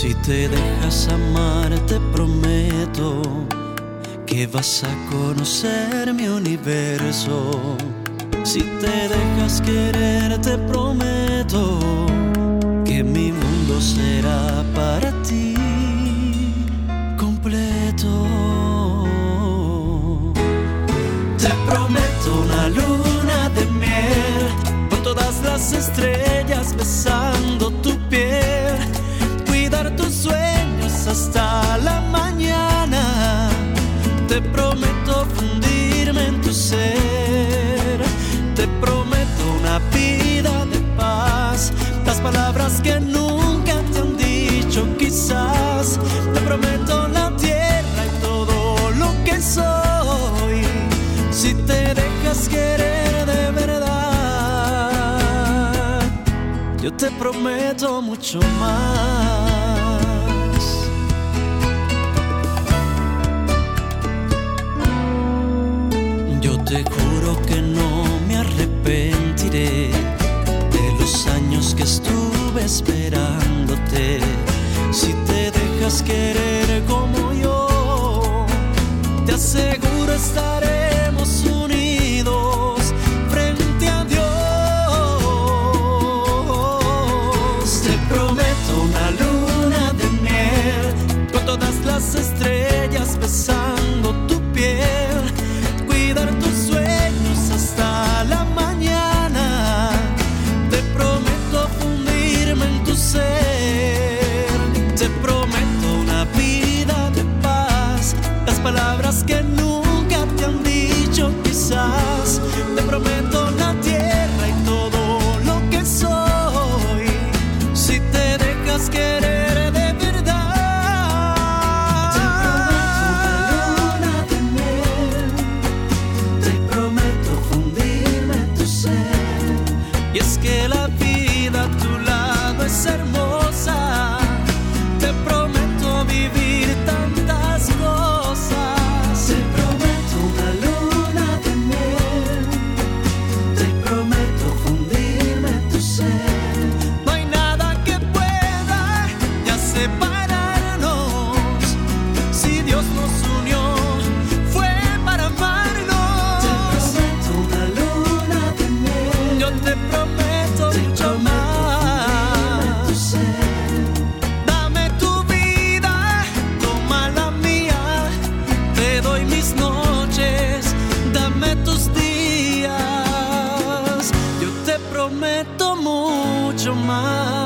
Si te dejas amar, te prometo que vas a conocer mi universo. Si te dejas querer, te prometo que mi mundo será para ti completo. Te prometo una luna de miel con todas las estrellas besando Te prometo fundirme en tu ser, te prometo una vida de paz, las palabras que nunca te han dicho quizás, te prometo la tierra y todo lo que soy, si te dejas querer de verdad, yo te prometo mucho más. Te juro que no me arrepentiré de los años que estuve esperándote. Si te dejas querer como yo, te aseguro estaremos unidos frente a Dios. Te prometo una luna de miel con todas las estrellas besando Y es que la vida a tu lado días. Yo